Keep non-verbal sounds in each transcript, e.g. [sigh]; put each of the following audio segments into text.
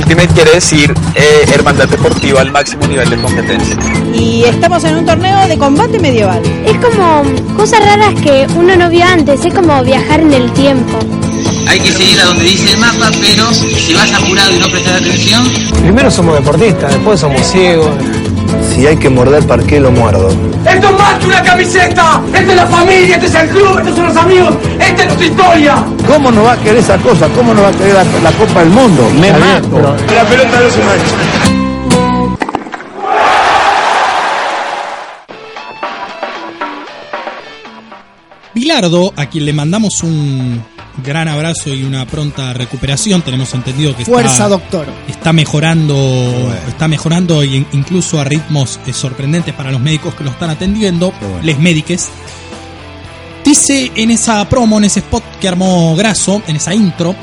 Ultimate quiere decir eh, hermandad deportiva al máximo nivel de competencia. Y estamos en un torneo de combate medieval. Es como cosas raras que uno no vio antes, es como viajar en el tiempo. Hay que seguir a donde dice el mapa, pero si vas apurado y no prestar atención, Primero somos deportistas, después somos ciegos. Si hay que morder, ¿para qué lo muerdo? ¡Esto es más que una camiseta! ¡Esta es la familia! ¡Este es el club! ¡Estos son los amigos! ¡Esta es nuestra historia! ¿Cómo no va a querer esa cosa? ¿Cómo no va a querer la, la Copa del Mundo? Me mato. La pelota no se mancha. Bilardo, a quien le mandamos un gran abrazo y una pronta recuperación, tenemos entendido que Fuerza, está, doctor. está mejorando, está mejorando y incluso a ritmos eh, sorprendentes para los médicos que lo están atendiendo, les médiques. Dice en esa promo, en ese spot que armó Graso, en esa intro,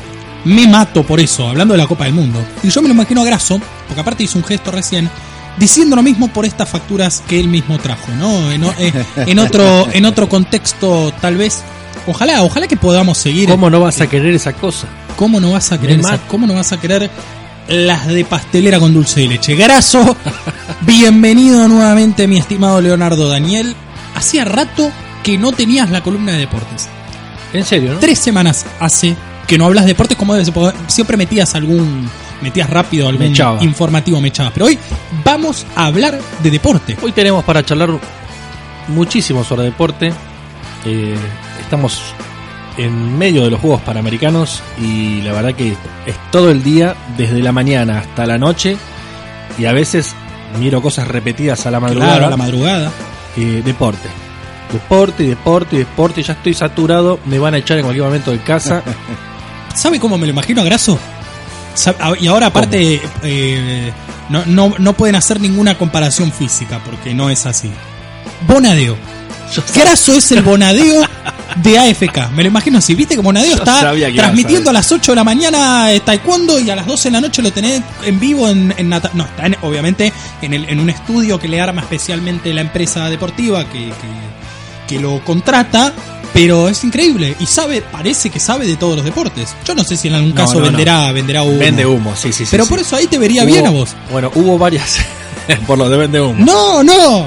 me mato por eso, hablando de la Copa del Mundo. Y yo me lo imagino a Graso, porque aparte hizo un gesto recién, diciendo lo mismo por estas facturas que él mismo trajo, ¿no? En, eh, en otro, [laughs] en otro contexto, tal vez. Ojalá, ojalá que podamos seguir. ¿Cómo no vas a querer esa cosa? ¿Cómo no vas a querer esa-. ¿Cómo no vas a querer las de pastelera con dulce de leche? Graso, [laughs] bienvenido nuevamente, mi estimado Leonardo Daniel. Hacía rato que no tenías la columna de deportes. En serio, ¿no? Tres semanas hace que no hablas de deportes como debe ser, porque Siempre metías algún. Metías rápido algún informativo, me echabas. Pero hoy vamos a hablar de deporte. Hoy tenemos para charlar muchísimo sobre deporte. Eh, estamos en medio de los Juegos Panamericanos y la verdad que es todo el día, desde la mañana hasta la noche, y a veces miro cosas repetidas a la madrugada. Claro, a la madrugada. Eh, deporte. Deporte, deporte, deporte, ya estoy saturado, me van a echar en cualquier momento de casa. [laughs] ¿Sabe cómo me lo imagino a Graso? Y ahora aparte eh, no, no, no pueden hacer ninguna comparación física porque no es así. Bonadeo. [laughs] Graso es el bonadeo [laughs] de AFK. Me lo imagino así. Viste que Bonadeo Yo está a transmitiendo a, las 8 de la mañana eh, taekwondo y a las 12 de la noche lo tenés en vivo en, en Nata- No, está en- obviamente en, el, en un estudio que le arma especialmente la empresa deportiva que, que, que lo contrata. Pero es increíble y sabe, parece que sabe de todos los deportes. Yo no sé si en algún caso no, no. venderá, venderá humo. Vende humo, sí, sí, sí. Pero sí. por eso ahí te vería Hubo- bien a vos. Bueno, hubo varias. [laughs] por lo de vende humo. No, no.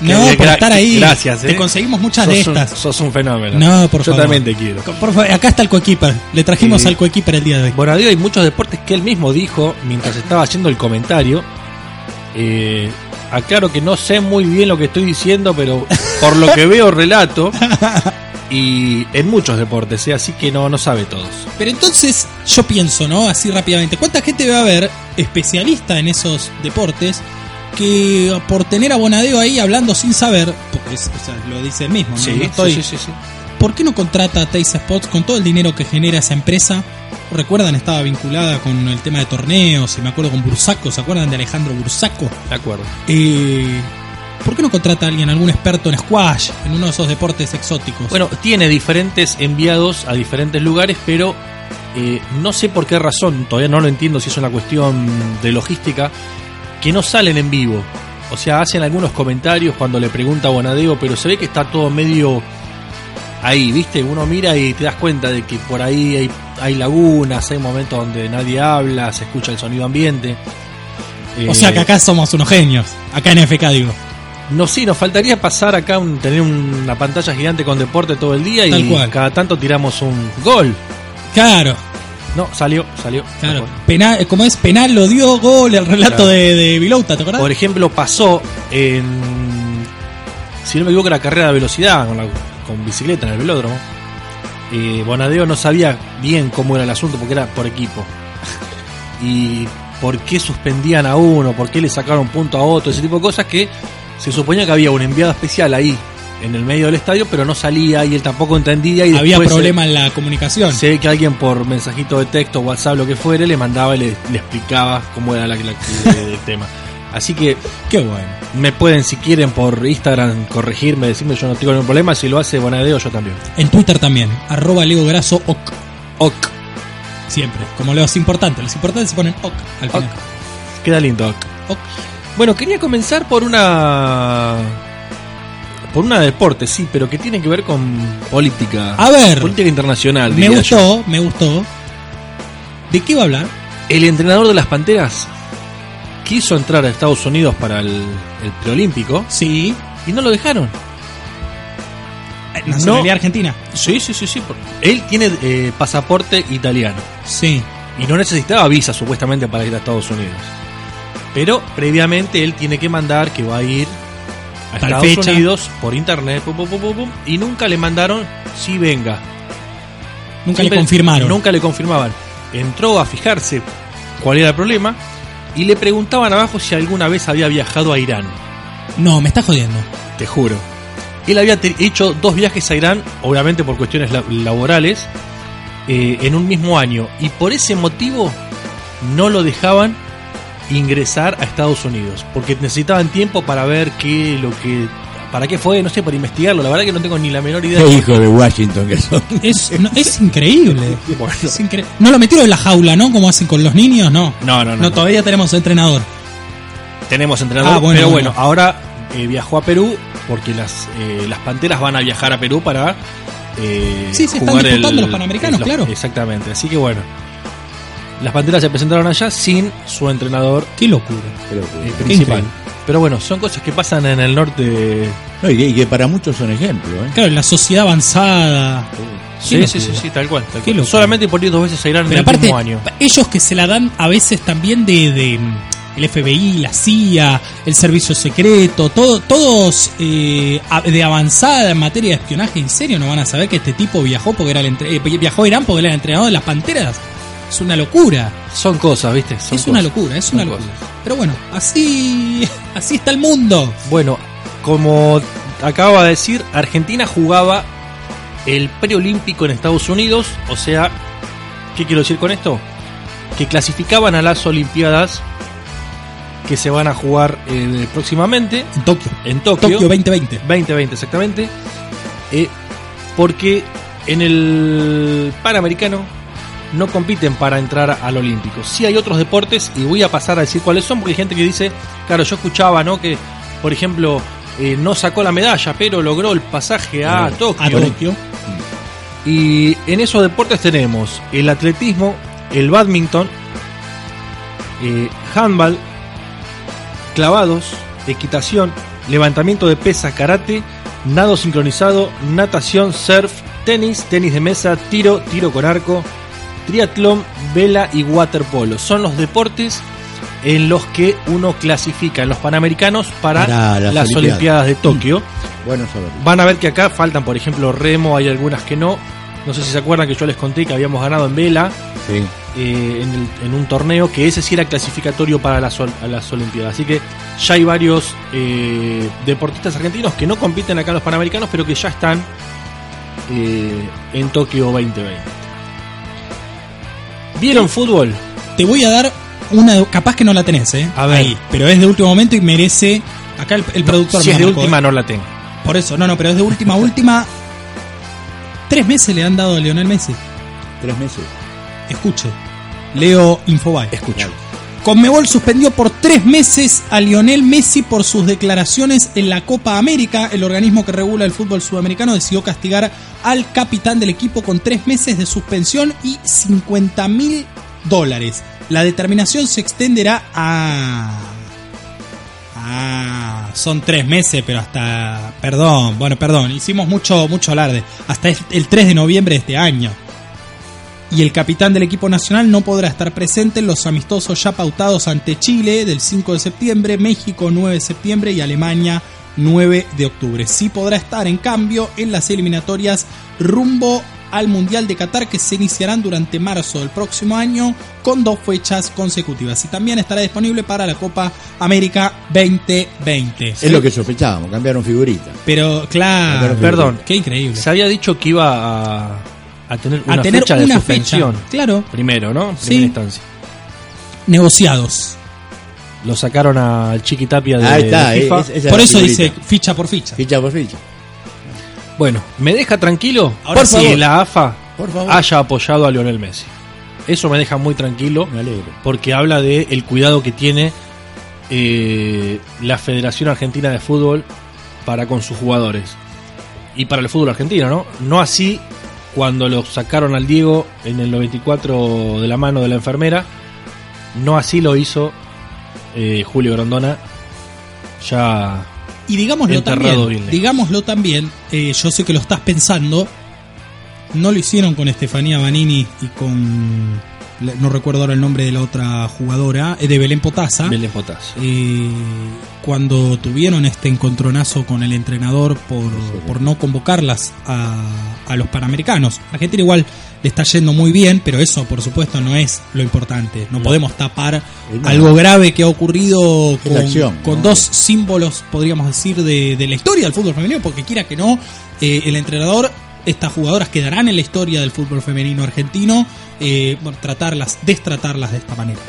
Qué No, bien, por estar ahí. Gracias, Te eh. conseguimos muchas sos de un- estas. sos un fenómeno. No, por Yo favor. también te quiero. Por favor, acá está el coequiper. Le trajimos Sí. al coequiper el día de hoy. Bonadío hay muchos deportes que él mismo dijo mientras estaba haciendo el comentario. Eh, aclaro que no sé muy bien lo que estoy diciendo, pero por lo que veo relato. [laughs] Y en muchos deportes, ¿eh? así que no, no sabe todos. Pero entonces yo pienso, ¿no? Así rápidamente. ¿Cuánta gente va a haber especialista en esos deportes que por tener a Bonadeo ahí hablando sin saber, porque es- o sea, lo dice él mismo, ¿no? Sí, No estoy- sí, sí. ¿Por qué no contrata a Taste Spots con todo el dinero que genera esa empresa? ¿Recuerdan? Estaba vinculada con el tema de torneos, y me acuerdo con Bursaco, ¿se acuerdan de Alejandro Bursaco? De acuerdo. Eh, ¿Por qué no contrata a alguien, algún experto en squash, en uno de esos deportes exóticos? Bueno, tiene diferentes enviados a diferentes lugares, pero eh, no sé por qué razón, todavía no lo entiendo si es una cuestión de logística, que no salen en vivo. O sea, hacen algunos comentarios cuando le pregunta a Bonadeo, pero se ve que está todo medio ahí, ¿viste? Uno mira y te das cuenta de que por ahí hay, hay lagunas, hay momentos donde nadie habla, se escucha el sonido ambiente. o Eh, sea que acá somos unos genios, acá en FK digo. no, sí, nos faltaría pasar acá, un- tener una pantalla gigante con deporte todo el día Tal y cual. cada tanto tiramos un gol. Claro, No, salió, salió. claro. Penal, como es penal, lo dio gol, el relato Claro. de, de Vilouta, ¿te acordás? Por ejemplo, pasó en. Si no me equivoco, era carrera de velocidad con, la- con bicicleta en el velódromo. Eh, Bonadeo no sabía bien cómo era el asunto porque era por equipo. [laughs] Y por qué suspendían a uno, por qué le sacaron punto a otro, ese tipo de cosas que se suponía que había un enviado especial ahí en el medio del estadio, pero no salía y él tampoco entendía. Y Había se- problema en la comunicación. Ve que alguien por mensajito de texto, WhatsApp, lo que fuere, le mandaba y le, le explicaba cómo era la, la- el [laughs] tema. Así que Qué bueno. me pueden, si quieren, por Instagram corregirme, decirme yo no tengo ningún problema. Si lo hace Bonadeo, yo también. En Twitter también, arroba Leo Graso ok. Ok. Siempre, como los importantes. Los importantes se ponen ok al final. Queda lindo. ok. Ok. Bueno, quería comenzar por una. Por una de deporte, sí, pero que tiene que ver con política. A ver. Política internacional. Me gustó, me gustó. ¿De qué va a hablar? El entrenador de las Panteras quiso entrar a Estados Unidos para el, el preolímpico Sí. y no lo dejaron. Eh, Nacionalidad No. argentina. Sí, sí, sí, sí. Él tiene eh, pasaporte italiano Sí. y no necesitaba visa supuestamente para ir a Estados Unidos. Pero previamente él tiene que mandar que va a ir a Tal Estados fecha. Unidos por internet pum, pum, pum, pum, pum, y nunca le mandaron si venga. Nunca Siempre- le confirmaron. Nunca le confirmaban. Entró a fijarse cuál era el problema y le preguntaban abajo si alguna vez había viajado a Irán. No, me está jodiendo. Te juro. Él había hecho dos viajes a Irán, obviamente por cuestiones la- laborales, eh, en un mismo año. Y por ese motivo no lo dejaban ingresar a Estados Unidos. Porque necesitaban tiempo para ver qué lo que. ¿Para qué fue? No sé, para investigarlo. La verdad que no tengo ni la menor idea. Qué hijo de Washington que son. Es, no, es increíble. [laughs] Bueno. Es incre- No lo metieron en la jaula, ¿no? Como hacen con los niños, no. No, no, no. No, todavía tenemos entrenador. Tenemos entrenador, Ah, bueno, pero bueno. bueno, ahora eh, viajó a Perú porque las, eh, las Panteras van a viajar a Perú para eh, Sí, se están jugar disputando los Panamericanos, claro. Exactamente, así que bueno. Las Panteras se presentaron allá sin su entrenador Qué locura. eh, principal. Pero bueno, son cosas que pasan en el norte. No, y, que, y que para muchos son ejemplos. ¿eh? Claro, la sociedad avanzada. Sí, sí, sí, tal cual. tal. Solamente por ir dos veces a Irán en el aparte, mismo año. ellos que se la dan a veces también de, de, el FBI, la CIA, el servicio secreto, todo, todos eh, de avanzada en materia de espionaje, en serio no van a saber que este tipo viajó porque era el entre- eh, viajó a Irán porque era el entrenador de las panteras. Es una locura. Son cosas, ¿viste? Son es una locura, es Son una locura. cosas. Pero bueno, así, [laughs] así está el mundo. Bueno, como acaba de decir, Argentina jugaba el preolímpico en Estados Unidos, o sea, ¿qué quiero decir con esto? Que clasificaban a las Olimpiadas que se van a jugar eh, próximamente En Tokio. en Tokio, Tokio 2020. 2020 exactamente, eh, porque en el Panamericano no compiten para entrar al Olímpico. Sí hay otros deportes y voy a pasar a decir cuáles son porque hay gente que dice, claro, yo escuchaba, ¿no? Que, por ejemplo, eh, no sacó la medalla, pero logró el pasaje a Ah, Tokio. A Tokio. Y en esos deportes tenemos el atletismo, el badminton, eh, handball, clavados, equitación, levantamiento de pesas, karate, nado sincronizado, natación, surf, tenis, tenis de mesa, tiro, tiro con arco, triatlón, vela y waterpolo. Son los deportes en los que uno clasifica en los Panamericanos para, Para las las Olimpiadas. Olimpiadas de Tokio. Bueno saberlo. Van a ver que acá faltan, por ejemplo, remo, hay algunas que no. No sé si se acuerdan que yo les conté que habíamos ganado en vela Sí. eh, en, el- en un torneo que ese sí era clasificatorio para las, ol- a las Olimpiadas. Así que ya hay varios eh, deportistas argentinos que no compiten acá en los Panamericanos, pero que ya están eh, en Tokio 2020. ¿Vieron fútbol? Te voy a dar una, capaz que no la tenés, ¿eh? A ver. Ahí, pero es de último momento y merece. Acá el, el productor Si es de marcó, última, ¿eh? no la tengo. Por eso, no, no, pero es de última, [laughs] última. Tres meses le han dado a Lionel Messi. Tres meses. Escuche. Leo Infobae. Escucho. Conmebol suspendió por tres meses a Lionel Messi por sus declaraciones en la Copa América. El organismo que regula el fútbol sudamericano decidió castigar al capitán del equipo con tres meses de suspensión y 50 mil dólares. La determinación se extenderá a... Son tres meses, pero hasta... Perdón, bueno, perdón, hicimos mucho, mucho alarde. Hasta el 3 de noviembre de este año y el capitán del equipo nacional no podrá estar presente en los amistosos ya pautados ante Chile del 5 de septiembre, México 9 de septiembre y Alemania 9 de octubre. Sí podrá estar, en cambio, en las eliminatorias rumbo al Mundial de Qatar que se iniciarán durante marzo del próximo año con dos fechas consecutivas. Y también estará disponible para la Copa América 2020. Es lo que sospechábamos, cambiaron figuritas. Pero, claro, Perdón. qué increíble. Se había dicho que iba a, a tener una A tener fecha de una suspensión. fecha, claro, Primero, ¿no? En Sí. Primera instancia. negociados. Lo sacaron al Chiquitapia de, Ahí está, de FIFA. es- Por la eso figurita. dice ficha por ficha. Ficha por ficha. Bueno, ¿me deja tranquilo? Ahora por sí. favor. que la AFA Por favor. haya apoyado a Lionel Messi. Eso me deja muy tranquilo Me alegro. porque habla de el cuidado que tiene eh, la Federación Argentina de Fútbol para con sus jugadores y para el fútbol argentino, ¿no? No así cuando lo sacaron al Diego en el 94 de la mano de la enfermera No así lo hizo eh, Julio Grondona, ya Y digámoslo también, digámoslo también, eh, yo sé que lo estás pensando, no lo hicieron con Estefanía Banini y con, no recuerdo ahora el nombre de la otra jugadora, de Belén Potasa. Belén Potasa. Eh, cuando tuvieron este encontronazo con el entrenador por, por no convocarlas a, a los Panamericanos. Argentina igual le está yendo muy bien, pero eso por supuesto no es lo importante. No, podemos tapar no. algo grave que ha ocurrido con, acción, con ¿no? dos símbolos, podríamos decir, de, de la historia del fútbol femenino, porque quiera que no, eh, el entrenador, estas jugadoras quedarán en la historia del fútbol femenino argentino, eh, tratarlas, destratarlas de esta manera.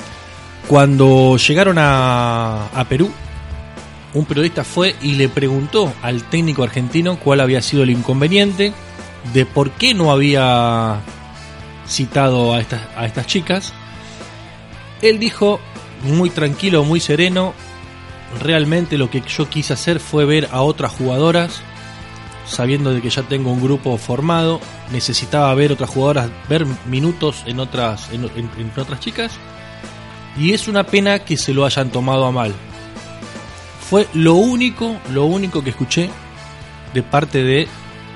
Cuando llegaron a, a Perú, un periodista fue y le preguntó al técnico argentino cuál había sido el inconveniente, de por qué no había citado a estas, a estas chicas. Él dijo, muy tranquilo, muy sereno, realmente lo que yo quise hacer fue ver a otras jugadoras, sabiendo de que ya tengo un grupo formado, necesitaba ver otras jugadoras, ver minutos en otras, en- en- en otras chicas, y es una pena que se lo hayan tomado a mal. Fue lo único, lo único que escuché de parte de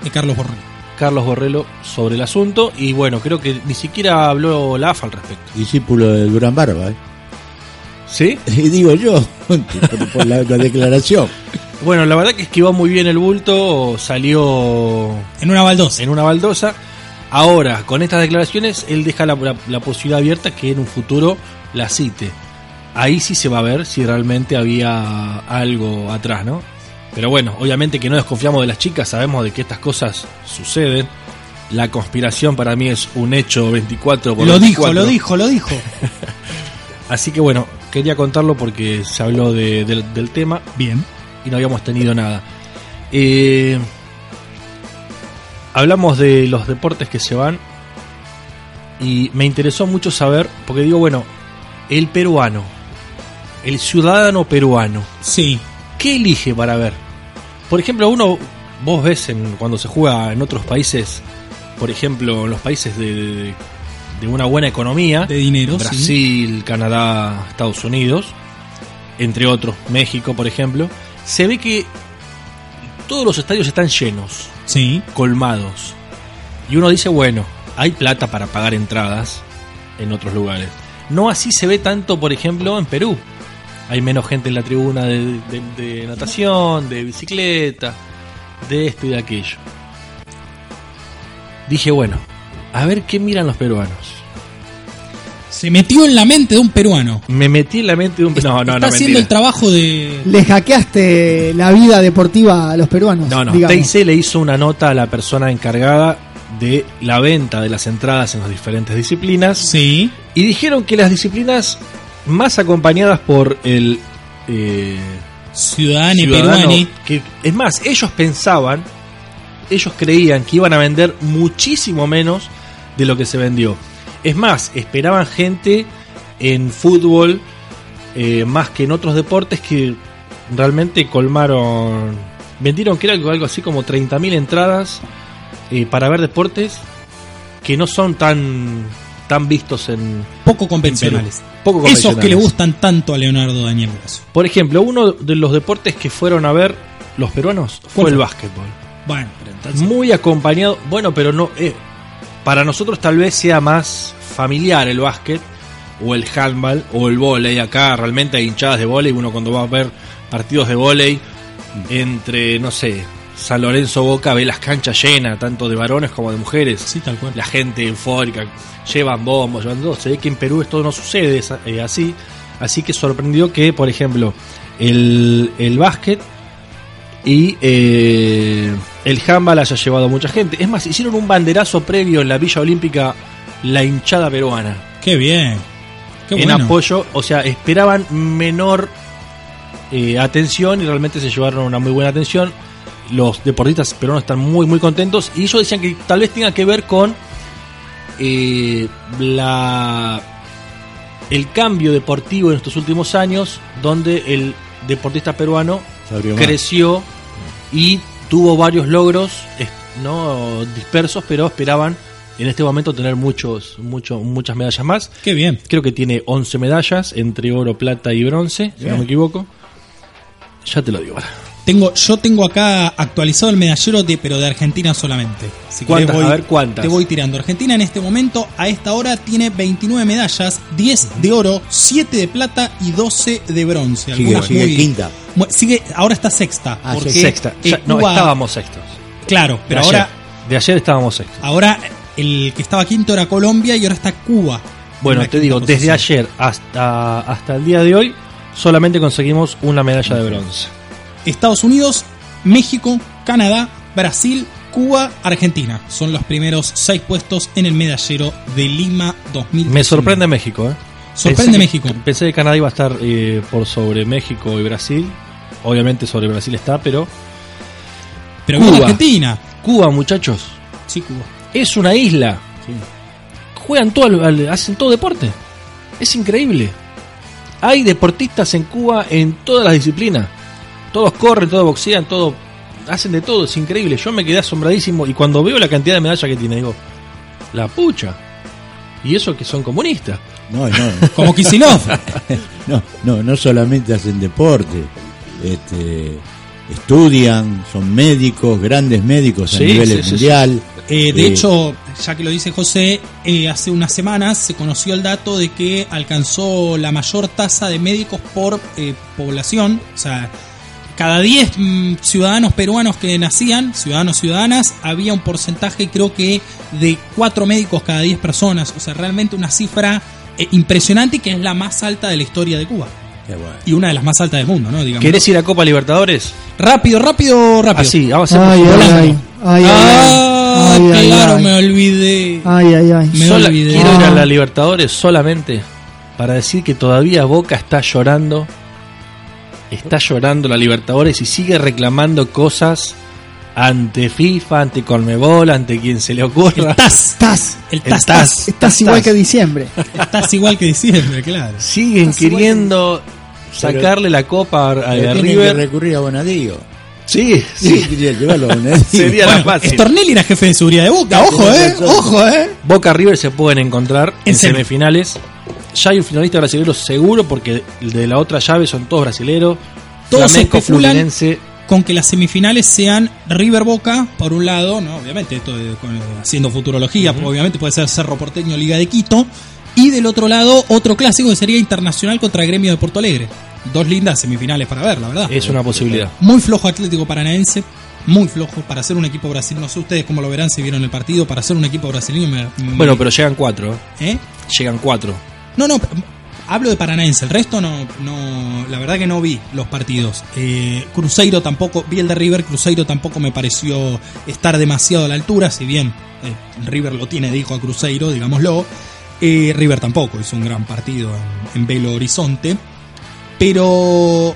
De Carlos Borrell. Carlos Borrello sobre el asunto y bueno, creo que ni siquiera habló la AFA al respecto. Discípulo de Durán Barba, ¿eh? ¿Sí? [laughs] Y digo yo, por, [laughs] por la, la declaración. Bueno, la verdad que esquivó muy bien el bulto, salió En una baldosa. en una baldosa. Ahora, con estas declaraciones, él deja la, la- la posibilidad abierta que en un futuro la cite. Ahí sí se va a ver si realmente había algo atrás, ¿no? Pero bueno, obviamente que no desconfiamos de las chicas, sabemos de que estas cosas suceden. La conspiración para mí es un hecho 24 por Lo dijo, 24. lo dijo, lo dijo. [laughs] Así que bueno, quería contarlo porque se habló de- del- del tema Bien. Y no habíamos tenido nada. Eh, hablamos de los deportes que se van y me interesó mucho saber, porque digo, bueno, el peruano, el ciudadano peruano, Sí. ¿qué elige para ver? Por ejemplo, uno, vos ves en, cuando se juega en otros países, por ejemplo, en los países de, de una buena economía, De dinero, sí. Brasil, Canadá, Estados Unidos, entre otros, México, por ejemplo, se ve que todos los estadios están llenos, Sí. colmados. Y uno dice, bueno, hay plata para pagar entradas en otros lugares. No así se ve tanto, por ejemplo, en Perú. Hay menos gente en la tribuna de, de- de natación, de bicicleta, de esto y de aquello. Dije, bueno, a ver qué miran los peruanos. Se metió en la mente de un peruano. Me metí en la mente de un... No, no, Está no, haciendo mentira. el trabajo de. Le hackeaste la vida deportiva a los peruanos. No, no, digamos. TIC le hizo una nota a la persona encargada de la venta de las entradas en las diferentes disciplinas Sí. y dijeron que las disciplinas más acompañadas por el eh, Ciudadano ciudadano, peruani. que es más, ellos pensaban, ellos creían que iban a vender muchísimo menos de lo que se vendió. Es más, esperaban gente en fútbol eh, más que en otros deportes que realmente colmaron, vendieron creo que algo así como 30.000 entradas eh, para ver deportes que no son tan tan vistos en Poco convencionales. Poco Esos que le gustan tanto a Leonardo Daniel Brazo. Por ejemplo, uno de los deportes que fueron a ver los peruanos fue ¿Cuál el básquetbol. Bueno, pero entonces. Muy acompañado, bueno, pero no. eh, para nosotros tal vez sea más familiar el básquet, o el handball, o el volei. Acá realmente hay hinchadas de volei. Uno cuando va a ver partidos de volei entre, no sé, San Lorenzo Boca ve las canchas llenas, tanto de varones como de mujeres. Sí, tal cual. La gente eufórica, llevan bombos, llevan todo. Se ve que en Perú esto no sucede eh, así. Así que sorprendió que, por ejemplo, el, el básquet y eh, el handball haya llevado a mucha gente. Es más, hicieron un banderazo previo en la Villa Olímpica, la hinchada peruana, Qué bien. Qué en bueno. apoyo. O sea, esperaban menor eh, atención y realmente se llevaron una muy buena atención. Los deportistas peruanos están muy, muy contentos. Y ellos decían que tal vez tenga que ver con eh, la el cambio deportivo en estos últimos años, donde el deportista peruano creció y tuvo varios logros no dispersos, pero esperaban en este momento tener muchos, mucho, muchas medallas más. Qué bien. Creo que tiene 11 medallas entre oro, plata y bronce, si no me equivoco. Ya te lo digo ahora. Tengo, yo tengo acá actualizado el medallero de, pero de Argentina solamente. Si querés ¿Cuántas? A ver, ¿cuántas? Te voy tirando. Argentina en este momento, a esta hora, tiene 29 medallas, 10 de oro, 7 de plata y 12 de bronce. Sigue, muy- quinta. sigue, ahora está sexta. Ah, porque Sexta. eh, no, Cuba- estábamos sextos. Claro, pero de ahora, ayer. De ayer estábamos sextos. ahora el que estaba quinto era Colombia y ahora está Cuba. Bueno, te digo, desde ayer hasta, hasta el día de hoy, solamente conseguimos una medalla de bronce. Estados Unidos, México, Canadá, Brasil, Cuba, Argentina. Son los primeros seis puestos en el medallero de Lima 2000. Me sorprende México, ¿eh? Sorprende Pensé que- México. Pensé que Canadá iba a estar eh, por sobre México y Brasil. Obviamente sobre Brasil está, pero. Pero Cuba. Argentina. Cuba, muchachos, Sí, Cuba. es una isla. Juegan todo, hacen todo deporte. Es increíble. Hay deportistas en Cuba en todas las disciplinas. Todos corren, todos boxean, todos hacen de todo. Es increíble. Yo me quedé asombradísimo y cuando veo la cantidad de medallas que tiene, digo, la pucha. Y eso que son comunistas. No, no. [laughs] Como Kisilov. [laughs] no, no, no solamente hacen deporte, este, estudian, son médicos, grandes médicos a Sí, nivel sí, sí, mundial. Eh, de Eh, hecho, ya que lo dice José, eh, hace unas semanas se conoció el dato de que alcanzó la mayor tasa de médicos por eh, población. O sea, cada 10 mm, ciudadanos peruanos que nacían, ciudadanos ciudadanas, había un porcentaje creo que de 4 médicos cada 10 personas. O sea, realmente una cifra eh, impresionante y que es la más alta de la historia de Cuba. qué bueno. Y una de las más altas del mundo, ¿no? Digamos. ¿Querés ir a Copa Libertadores? Rápido, rápido, rápido. Así, vamos a hacer ay, volando. ay. Ay, ay, Ah, ay. Ay, ay, claro, ay. me olvidé. Ay, ay, ay. Me Sola- olvidé. quiero ir a Ah. la Libertadores solamente para decir que todavía Boca está llorando. Está llorando la Libertadores y sigue reclamando cosas ante FIFA, ante Colmebol, ante quien se le ocurra. El TAS. Estás, El El TAS. TAS. TAS. estás igual que diciembre. Estás igual que diciembre, claro. Siguen Estás queriendo sacarle la copa a, a tienen que River. recurrir a Bonadío. Sí, Sí, sí. quería llevarlo a Bonadío. [laughs] Sería la Bueno, fácil. Stornelli era jefe de seguridad de Boca. Ojo, eh. Ojo, eh. Boca River se pueden encontrar en, En semi. semifinales. Ya hay un finalista brasileño seguro porque el de la otra llave son todos brasileros. Todos Flamenco, especulan Fluminense. con que las semifinales sean River Boca, por un lado, no, obviamente, esto de- con- haciendo futurología, obviamente puede ser Cerro Porteño, Liga de Quito, y del otro lado, otro clásico que sería Internacional contra Gremio de Porto Alegre. Dos lindas semifinales para ver, la verdad. Es una posibilidad. Muy flojo Atlético Paranaense, muy flojo para ser un equipo brasileño. No sé ustedes cómo lo verán si vieron el partido. Para ser un equipo brasileño, me- me- Bueno, pero llegan cuatro. ¿eh? ¿Eh? Llegan cuatro. No, no, hablo de Paranaense. El resto no, no la verdad que no vi los partidos. Eh, Cruzeiro tampoco, vi el de River. Cruzeiro tampoco me pareció estar demasiado a la altura. Si bien eh, River lo tiene de hijo a Cruzeiro, digámoslo. eh, River tampoco hizo un gran partido en, en Belo Horizonte. Pero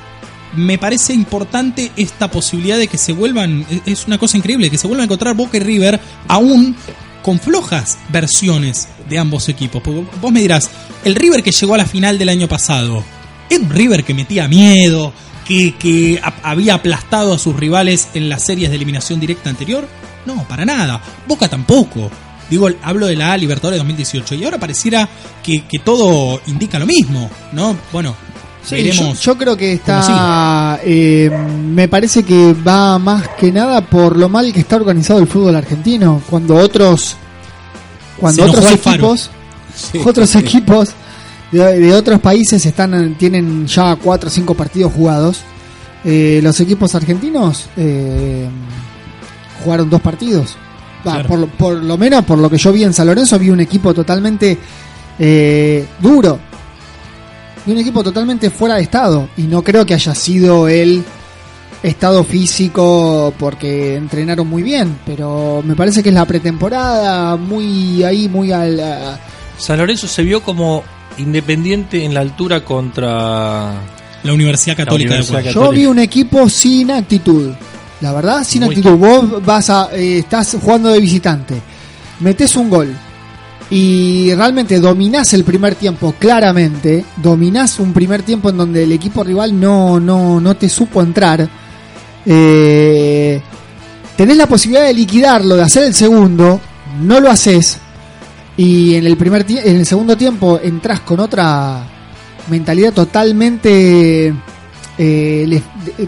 me parece importante esta posibilidad de que se vuelvan, es una cosa increíble, que se vuelvan a encontrar Boca y River aún con flojas versiones de ambos equipos. Porque vos me dirás, el River que llegó a la final del año pasado, ¿era un River que metía miedo, que, que había aplastado a sus rivales en las series de eliminación directa anterior? No, para nada. Boca tampoco. Digo, hablo de la Libertadores 2018 y ahora pareciera que, que todo indica lo mismo, ¿no? Bueno, Sí, yo, yo creo que está. eh, me parece que va más que nada por lo mal que está organizado el fútbol argentino. Cuando otros. Cuando otros equipos. Otros equipos de, de otros países están tienen ya cuatro o cinco partidos jugados. eh, los equipos argentinos eh, jugaron dos partidos. Claro. por, lo- por lo menos por lo que yo vi en San Lorenzo, vi un equipo totalmente duro. Un equipo totalmente fuera de estado. Y no creo que haya sido el estado físico porque entrenaron muy bien. Pero me parece que es la pretemporada muy ahí, muy al. San Lorenzo se vio como independiente en la altura contra. La Universidad Católica Universidad de Ecuador. Yo Católica. vi un equipo sin actitud. La verdad, sin Muy actitud. Vos vas a, eh, estás jugando de visitante, metes un gol y realmente dominás el primer tiempo claramente. Dominás un primer tiempo en donde el equipo rival no, no, no te supo entrar. Eh, tenés la posibilidad de liquidarlo, de hacer el segundo. No lo haces Y en el primer en el segundo tiempo entras con otra mentalidad totalmente eh, de- eh,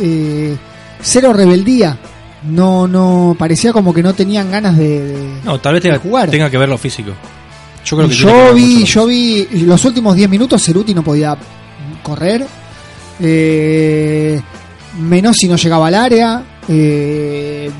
eh, cero rebeldía. No, no, parecía como que no tenían ganas de, de- No, tal vez tenga, jugar. tenga que ver lo físico. Yo creo que yo vi, yo vi los últimos 10 minutos Ceruti no podía correr. Eh, Menossi no llegaba al área. eh,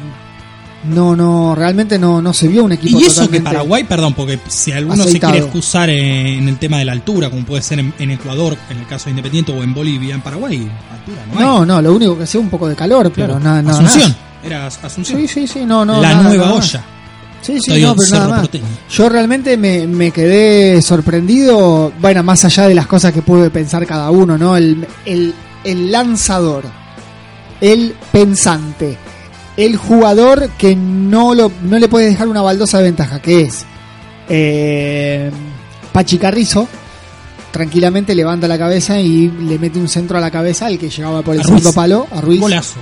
no, no, realmente no, no se vio un equipo Y eso que Paraguay, perdón, porque si alguno aceitado. se quiere excusar en, en el tema de la altura, como puede ser en, en Ecuador, en el caso de Independiente, o en Bolivia, en Paraguay, altura no hay. No, no, lo único que hacía un poco de calor, pero Claro. nada, nada Asunción. Era Asunción. Sí, sí, sí, no, no. la nada, nueva nada olla. Sí, sí, no, pero Cerro nada más. Porteño. Yo realmente me, me quedé sorprendido, bueno, más allá de las cosas que puede pensar cada uno, ¿no? El, el, el lanzador, el pensante, el jugador que no, lo, no le puede dejar una baldosa de ventaja, que es eh, Pachi Carrizo, tranquilamente levanta la cabeza y le mete un centro a la cabeza al que llegaba por el segundo palo, a Ruiz. Golazo.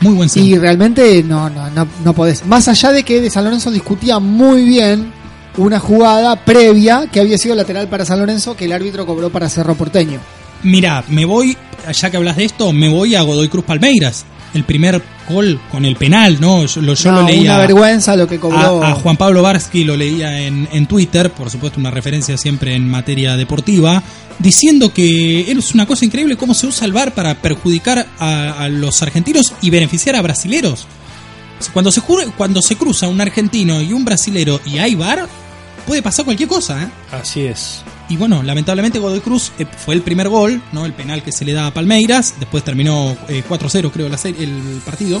Muy buen centro. Y realmente no, no, no, no podés. Más allá de que de San Lorenzo discutía muy bien una jugada previa que había sido lateral para San Lorenzo que el árbitro cobró para Cerro Porteño. Mira, me voy, ya que hablas de esto, me voy a Godoy Cruz Palmeiras. El primer gol con el penal, ¿no? Yo, lo, yo No, lo leía. una vergüenza lo que cobró. A, a Juan Pablo Barsky lo leía en, en Twitter, por supuesto una referencia siempre en materia deportiva, diciendo que es una cosa increíble cómo se usa el VAR para perjudicar a, a los argentinos y beneficiar a brasileros. Cuando se, cuando se cruza un argentino y un brasilero y hay VAR, puede pasar cualquier cosa, ¿eh? Así es. Y bueno, lamentablemente Godoy Cruz eh, fue el primer gol, ¿no? El penal que se le da a Palmeiras. Después terminó eh, 4-0, creo, la serie- el partido.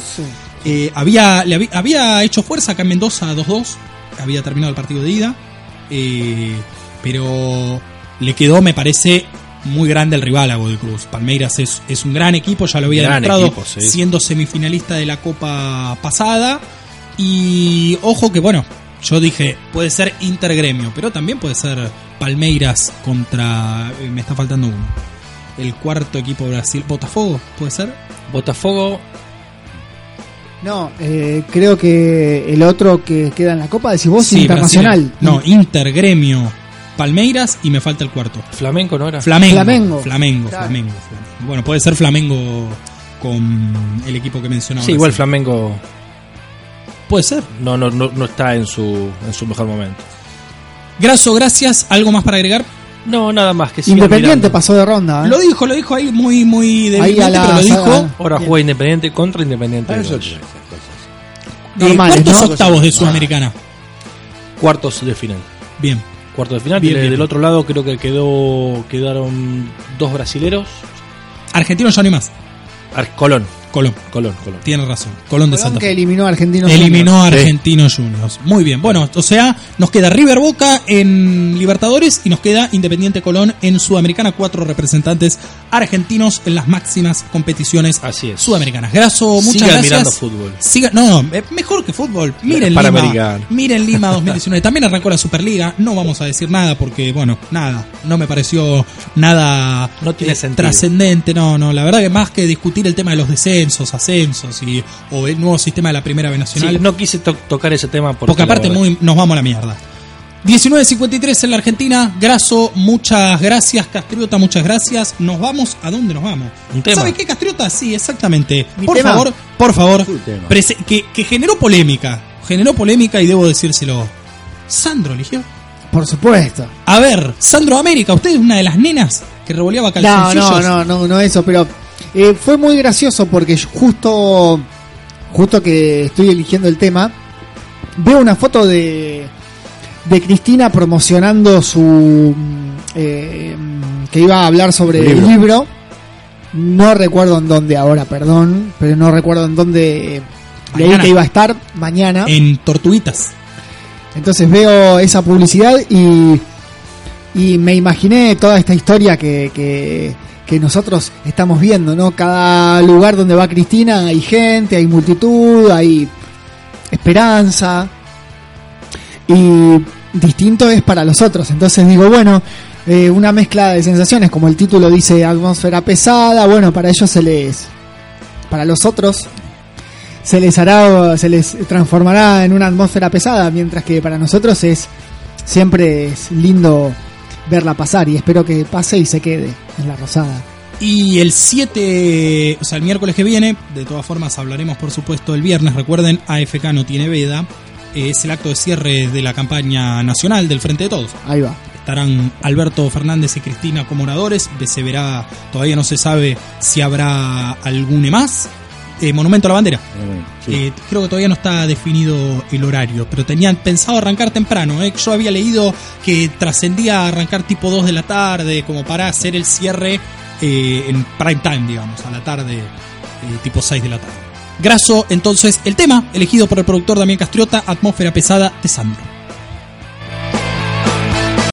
Eh, había, le había, había hecho fuerza acá en Mendoza 2-2. Había terminado el partido de ida. Eh, pero le quedó, me parece, muy grande el rival a Godoy Cruz. Palmeiras es, es un gran equipo, ya lo había Gran demostrado equipo, sí. siendo semifinalista de la Copa pasada. Y ojo que, bueno, yo dije, puede ser Intergremio, pero también puede ser Palmeiras contra. eh, Me está faltando uno. El cuarto equipo de Brasil, Botafogo, puede ser. Botafogo, No, eh, creo que el otro que queda en la Copa, decís vos, Sí, internacional. Brasil. No, Intergremio, Palmeiras y me falta el cuarto. Flamenco, ¿no era? Flamengo. Flamengo. Flamengo, Claro. Flamengo, Flamengo. Bueno, puede ser Flamengo con el equipo que mencionaba. Sí, igual Flamengo Puede ser. no, no, no, no está en su, en su mejor momento. Graso, gracias. ¿Algo más para agregar? No, nada más que Independiente mirando. pasó de ronda. ¿eh? Lo dijo, lo dijo ahí muy, muy Ahí débilmente, a la pero lo dijo. Ahora juega Independiente contra Independiente. Para eso de. Eh, Normales, ¿Cuántos ¿no? octavos de Sudamericana? Cuartos de final. Bien. Cuartos de final. Bien, Del- bien. Del otro lado creo que quedó quedaron dos brasileros. Argentinos ya no hay más. Ar- Colón. Colón. Colón, Colón. Tiene razón. Colón de Colón Santa que Fe. eliminó a Argentinos. Eliminó a Juniors. Argentinos Juniors. Muy bien. Bueno, o sea, nos queda River Boca en Libertadores y nos queda Independiente Colón en Sudamericana. Cuatro representantes argentinos en las máximas competiciones Así es. sudamericanas. Graso, muchas Sigan gracias. mirando fútbol. Siga- no, no, eh, mejor que fútbol. Miren Lima. Panamericano. Miren Lima [laughs] 2019. También arrancó la Superliga. No vamos a decir nada porque, bueno, nada. No me pareció nada No tiene eh, sentido. trascendente. No, no. La verdad que más que discutir el tema de los descensos, ascensos y o el nuevo sistema de la Primera B Nacional. Sí, no quise to- tocar ese tema porque, porque aparte muy, nos vamos a la mierda. 19.53 en la Argentina. Graso, muchas gracias. Castriota, muchas gracias. Nos vamos. ¿A dónde nos vamos? Un tema. ¿Sabe qué, Castriota? Sí, exactamente. Por tema. favor, por favor. Que, que generó polémica. Generó polémica y debo decírselo. Sandro eligió. Por supuesto. A ver, Sandro América, usted es una de las nenas que revoleaba No, calzoncillos. no, no, no, no eso, pero eh, fue muy gracioso porque justo, justo que estoy eligiendo el tema, veo una foto de, de Cristina promocionando su, mm, eh, que iba a hablar sobre Libro. el libro. No recuerdo en dónde ahora, perdón, pero no recuerdo en dónde leí que iba a estar mañana. En Tortuguitas. Entonces veo esa publicidad y, y me imaginé toda esta historia que, que, que nosotros estamos viendo, ¿no? Cada lugar donde va Cristina hay gente, hay multitud, hay esperanza y distinto es para los otros. Entonces digo, bueno, eh, una mezcla de sensaciones, como el título dice atmósfera pesada, bueno, para ellos se les, para los otros se les hará, se les transformará en una atmósfera pesada, mientras que para nosotros es siempre es lindo verla pasar y espero que pase y se quede en la Rosada. Y el 7, o sea, el miércoles que viene, de todas formas hablaremos por supuesto el viernes, recuerden, AFK no tiene veda, es el acto de cierre de la campaña nacional del Frente de Todos. Ahí va. Estarán Alberto Fernández y Cristina como oradores, se verá, todavía no se sabe si habrá algún más. Eh, Monumento a la Bandera. Eh, creo que todavía no está definido el horario, pero tenían pensado arrancar temprano. ¿eh? Yo había leído que trascendía arrancar tipo 2 de la tarde, como para hacer el cierre eh, en prime time, digamos, a la tarde, eh, tipo 6 de la tarde. Graso, entonces, el tema elegido por el productor Damián Castriota, Atmósfera Pesada de Sandro.